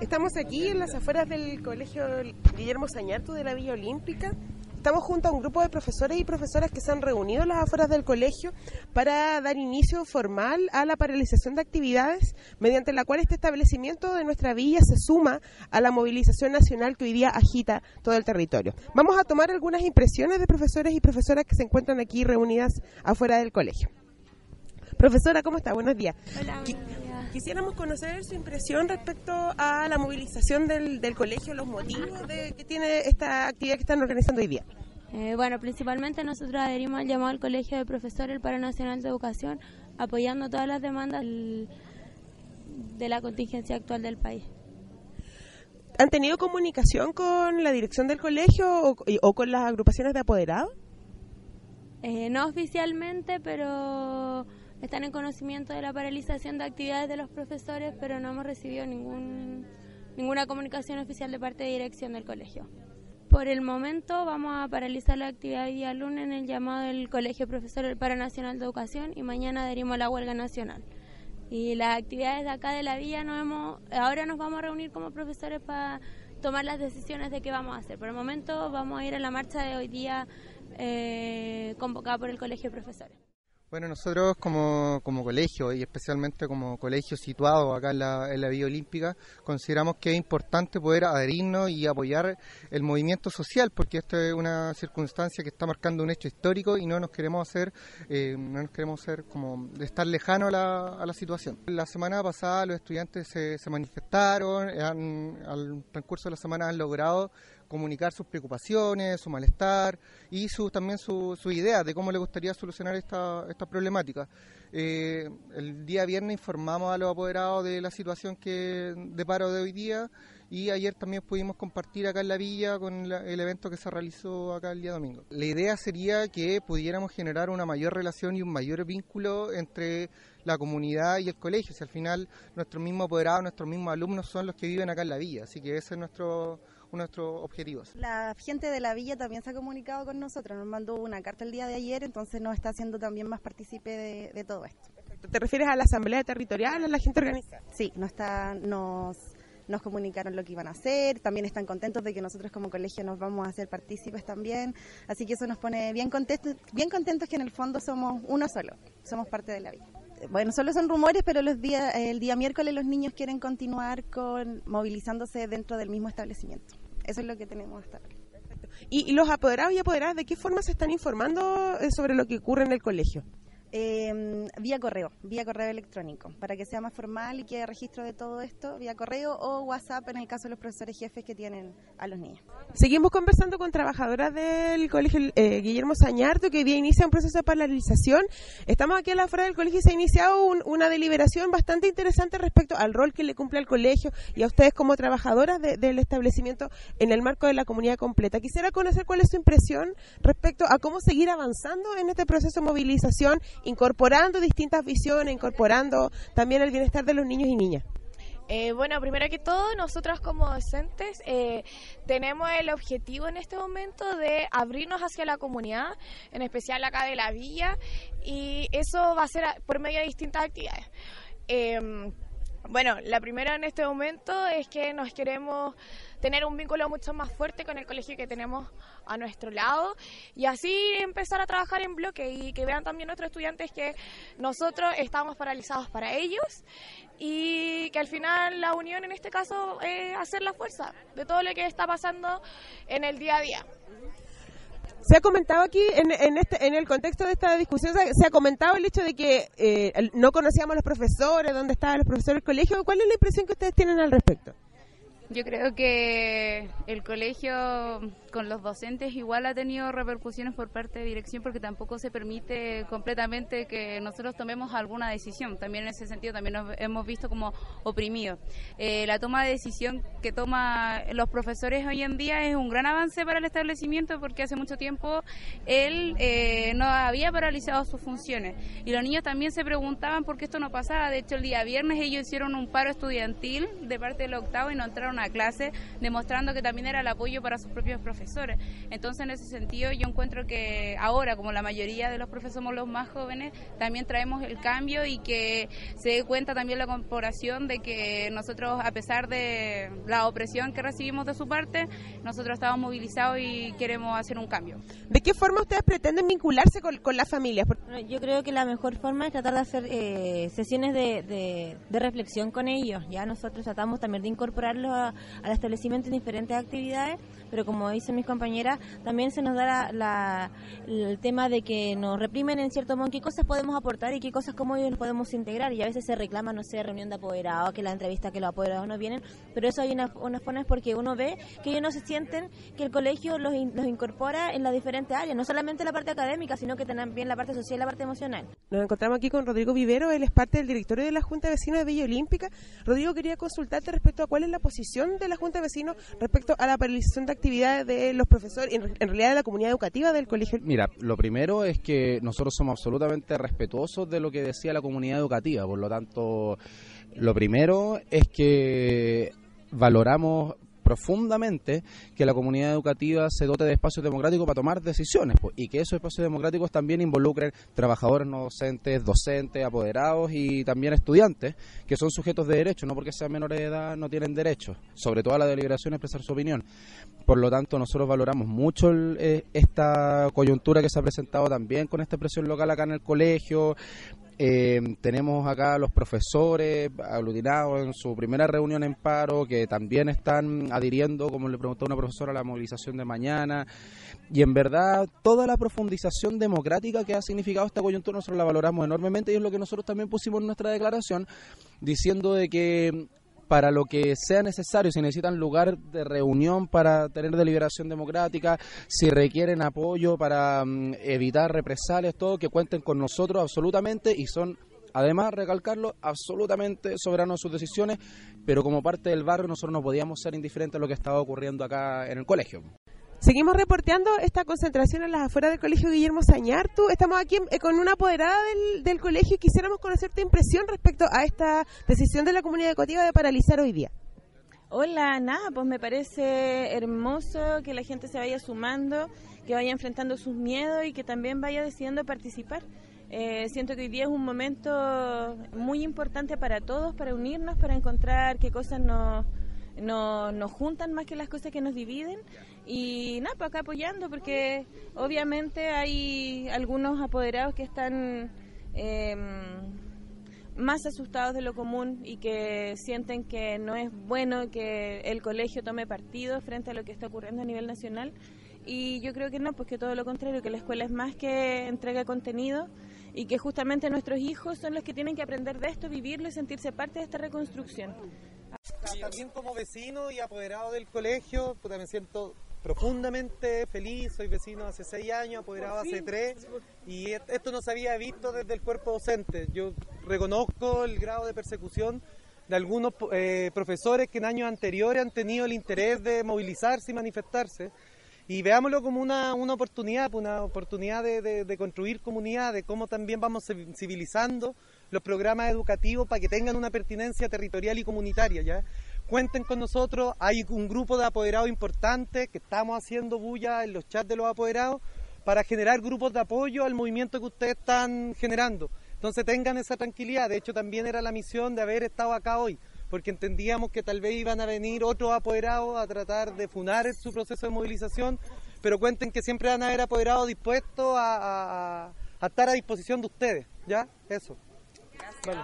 Estamos aquí en las afueras del Colegio Guillermo Sañartu de la Villa Olímpica. Estamos junto a un grupo de profesores y profesoras que se han reunido en las afueras del colegio para dar inicio formal a la paralización de actividades mediante la cual este establecimiento de nuestra villa se suma a la movilización nacional que hoy día agita todo el territorio. Vamos a tomar algunas impresiones de profesores y profesoras que se encuentran aquí reunidas afuera del colegio. Profesora, ¿cómo está? Buenos días. Hola, Quisiéramos conocer su impresión respecto a la movilización del, del colegio, los motivos de, que tiene esta actividad que están organizando hoy día. Eh, bueno, principalmente nosotros adherimos al llamado al Colegio de Profesores del Paro Nacional de Educación, apoyando todas las demandas de la contingencia actual del país. ¿Han tenido comunicación con la dirección del colegio o, o con las agrupaciones de apoderados? Eh, no oficialmente, pero están en conocimiento de la paralización de actividades de los profesores, pero no hemos recibido ningún, ninguna comunicación oficial de parte de dirección del colegio. Por el momento vamos a paralizar la actividad el día lunes en el llamado del Colegio Profesor del Paro Nacional de Educación y mañana adherimos a la huelga nacional. Y las actividades de acá de la villa nos hemos, ahora nos vamos a reunir como profesores para tomar las decisiones de qué vamos a hacer. Por el momento vamos a ir a la marcha de hoy día eh, convocada por el Colegio de Profesores. Bueno, nosotros como, como colegio y especialmente como colegio situado acá en la, en la Vía Olímpica, consideramos que es importante poder adherirnos y apoyar el movimiento social, porque esto es una circunstancia que está marcando un hecho histórico y no nos queremos hacer, eh, no nos queremos hacer como de estar lejano a la, a la situación. La semana pasada los estudiantes se, se manifestaron, han- al transcurso de la semana han logrado comunicar sus preocupaciones, su malestar y su, también su, su idea de cómo le gustaría solucionar esta, esta problemática. Eh, el día viernes informamos a los apoderados de la situación que de paro de hoy día y ayer también pudimos compartir acá en la villa con la- el evento que se realizó acá el día domingo. La idea sería que pudiéramos generar una mayor relación y un mayor vínculo entre la comunidad y el colegio. Si al final nuestros mismos apoderados, nuestros mismos alumnos son los que viven acá en la villa, así que ese es nuestro nuestros objetivos. La gente de la villa también se ha comunicado con nosotros, nos mandó una carta el día de ayer, entonces nos está haciendo también más partícipe de, de todo esto. ¿Te refieres a la asamblea territorial, a la gente organizada? Sí, nos, está, nos, nos comunicaron lo que iban a hacer, también están contentos de que nosotros como colegio nos vamos a hacer partícipes también, así que eso nos pone bien contentos, bien contentos que en el fondo somos uno solo, somos parte de la villa. Bueno, solo son rumores, pero los días, el día miércoles los niños quieren continuar con movilizándose dentro del mismo establecimiento. Eso es lo que tenemos hasta ahora. ¿Y, y los apoderados y apoderadas de qué forma se están informando eh, sobre lo que ocurre en el colegio? Eh, vía correo, vía correo electrónico, para que sea más formal y quede registro de todo esto, vía correo o WhatsApp en el caso de los profesores jefes que tienen a los niños. Seguimos conversando con trabajadoras del colegio eh, Guillermo Sañarto, que hoy día inicia un proceso de paralización. Estamos aquí a la afuera del colegio y se ha iniciado un- una deliberación bastante interesante respecto al rol que le cumple al colegio y a ustedes como trabajadoras de- del establecimiento en el marco de la comunidad completa. Quisiera conocer cuál es su impresión respecto a cómo seguir avanzando en este proceso de movilización, incorporando distintas visiones, incorporando también el bienestar de los niños y niñas. Eh, bueno, primero que todo, nosotros como docentes eh, tenemos el objetivo en este momento de abrirnos hacia la comunidad, en especial acá de la villa, y eso va a ser por medio de distintas actividades. Eh, bueno, la primera en este momento es que nos queremos tener un vínculo mucho más fuerte con el colegio que tenemos a nuestro lado y así empezar a trabajar en bloque y que vean también nuestros estudiantes que nosotros estamos paralizados para ellos y que al final la unión en este caso es hacer la fuerza de todo lo que está pasando en el día a día. Se ha comentado aquí en, en este, en el contexto de esta discusión, se, ha comentado el hecho de que eh, no conocíamos los profesores, dónde estaban los profesores del colegio. ¿Cuál es la impresión que ustedes tienen al respecto? Yo creo que el colegio con los docentes igual ha tenido repercusiones por parte de dirección porque tampoco se permite completamente que nosotros tomemos alguna decisión. También en ese sentido también nos hemos visto como oprimidos. Eh, la toma de decisión que toma los profesores hoy en día es un gran avance para el establecimiento porque hace mucho tiempo él eh, no había paralizado sus funciones y los niños también se preguntaban por qué esto no pasaba. De hecho, el día viernes ellos hicieron un paro estudiantil de parte del octavo y no entraron a clase, demostrando que también era el apoyo para sus propios profesores. Entonces, en ese sentido, yo encuentro que ahora, como la mayoría de los profesores somos los más jóvenes, también traemos el cambio y que se dé cuenta también la corporación de que nosotros, a pesar de la opresión que recibimos de su parte, nosotros estamos movilizados y queremos hacer un cambio. ¿De qué forma ustedes pretenden vincularse con, con las familias? Yo creo que la mejor forma es tratar de hacer eh, sesiones de, de, reflexión con ellos. Ya nosotros tratamos también de incorporarlos al establecimiento en diferentes actividades, pero como dicen mis compañeras, también se nos da la, el tema de que nos reprimen en cierto modo qué cosas podemos aportar y qué cosas como ellos podemos integrar. Y a veces se reclama, no sé, reunión de apoderados, que la entrevista que los apoderados no vienen, pero eso hay unas, unas formas porque uno ve que ellos no se sienten que el colegio los, los incorpora en las diferentes áreas, no solamente la parte académica, sino que también la parte social y la parte emocional. Nos encontramos aquí con Rodrigo Vivero, él es parte del directorio de la Junta de Vecinos de Villa Olímpica. Rodrigo, quería consultarte respecto a cuál es la posición de la Junta de Vecinos respecto a la paralización de actividades de los profesores, en, en realidad de la comunidad educativa del colegio. Mira, lo primero es que nosotros somos absolutamente respetuosos de lo que decía la comunidad educativa, por lo tanto, lo primero es que valoramos profundamente que la comunidad educativa se dote de espacios democráticos para tomar decisiones pues, y que esos espacios democráticos también involucren trabajadores no docentes, docentes, apoderados y también estudiantes que son sujetos de derecho, no porque sean menores de edad no tienen derecho, sobre todo a la deliberación expresar su opinión. Por lo tanto, nosotros valoramos mucho eh, esta coyuntura que se ha presentado también con esta presión local acá en el colegio, eh, tenemos acá los profesores aglutinados en su primera reunión en paro que también están adhiriendo, como le preguntó una profesora, a la movilización de mañana. Y en verdad, toda la profundización democrática que ha significado esta coyuntura nosotros la valoramos enormemente y es lo que nosotros también pusimos en nuestra declaración, diciendo de que para lo que sea necesario, si necesitan lugar de reunión para tener deliberación democrática, si requieren apoyo para mm, evitar represalias, todo, que cuenten con nosotros absolutamente y son Además, recalcarlo, absolutamente soberano en sus decisiones, pero como parte del barrio nosotros no podíamos ser indiferentes a lo que estaba ocurriendo acá en el colegio. Seguimos reporteando esta concentración en las afueras del Colegio Guillermo Sañartu. Estamos aquí eh, con una apoderada del, colegio y quisiéramos conocer tu impresión respecto a esta decisión de la comunidad educativa de paralizar hoy día. Hola, nada, pues me parece hermoso que la gente se vaya sumando, que vaya enfrentando sus miedos y que también vaya decidiendo participar. Eh, siento que hoy día es un momento muy importante para todos, para unirnos, para encontrar qué cosas nos no, nos juntan más que las cosas que nos dividen y nada, pues acá apoyando porque obviamente hay algunos apoderados que están em, más asustados de lo común y que sienten que no es bueno que el colegio tome partido frente a lo que está ocurriendo a nivel nacional y yo creo que no, pues que todo lo contrario, que la escuela es más que entrega contenido y que justamente nuestros hijos son los que tienen que aprender de esto, vivirlo y sentirse parte de esta reconstrucción. También como vecino y apoderado del colegio, pues me siento profundamente feliz, soy vecino hace seis años, apoderado hace tres, y esto no se había visto desde el cuerpo docente. Yo reconozco el grado de persecución de algunos eh, profesores que en años anteriores han tenido el interés de movilizarse y manifestarse, y veámoslo como una, una oportunidad, una oportunidad de, de construir comunidad, de cómo también vamos civilizando los programas educativos para que tengan una pertinencia territorial y comunitaria, ¿ya? Cuenten con nosotros, hay un grupo de apoderados importante que estamos haciendo bulla en los chats de los apoderados para generar grupos de apoyo al movimiento que ustedes están generando. Entonces tengan esa tranquilidad, de hecho también era la misión de haber estado acá hoy, porque entendíamos que tal vez iban a venir otros apoderados a tratar de funar su proceso de movilización, pero cuenten que siempre van a haber apoderados dispuestos a, a estar a disposición de ustedes, ¿ya? Eso. Vale.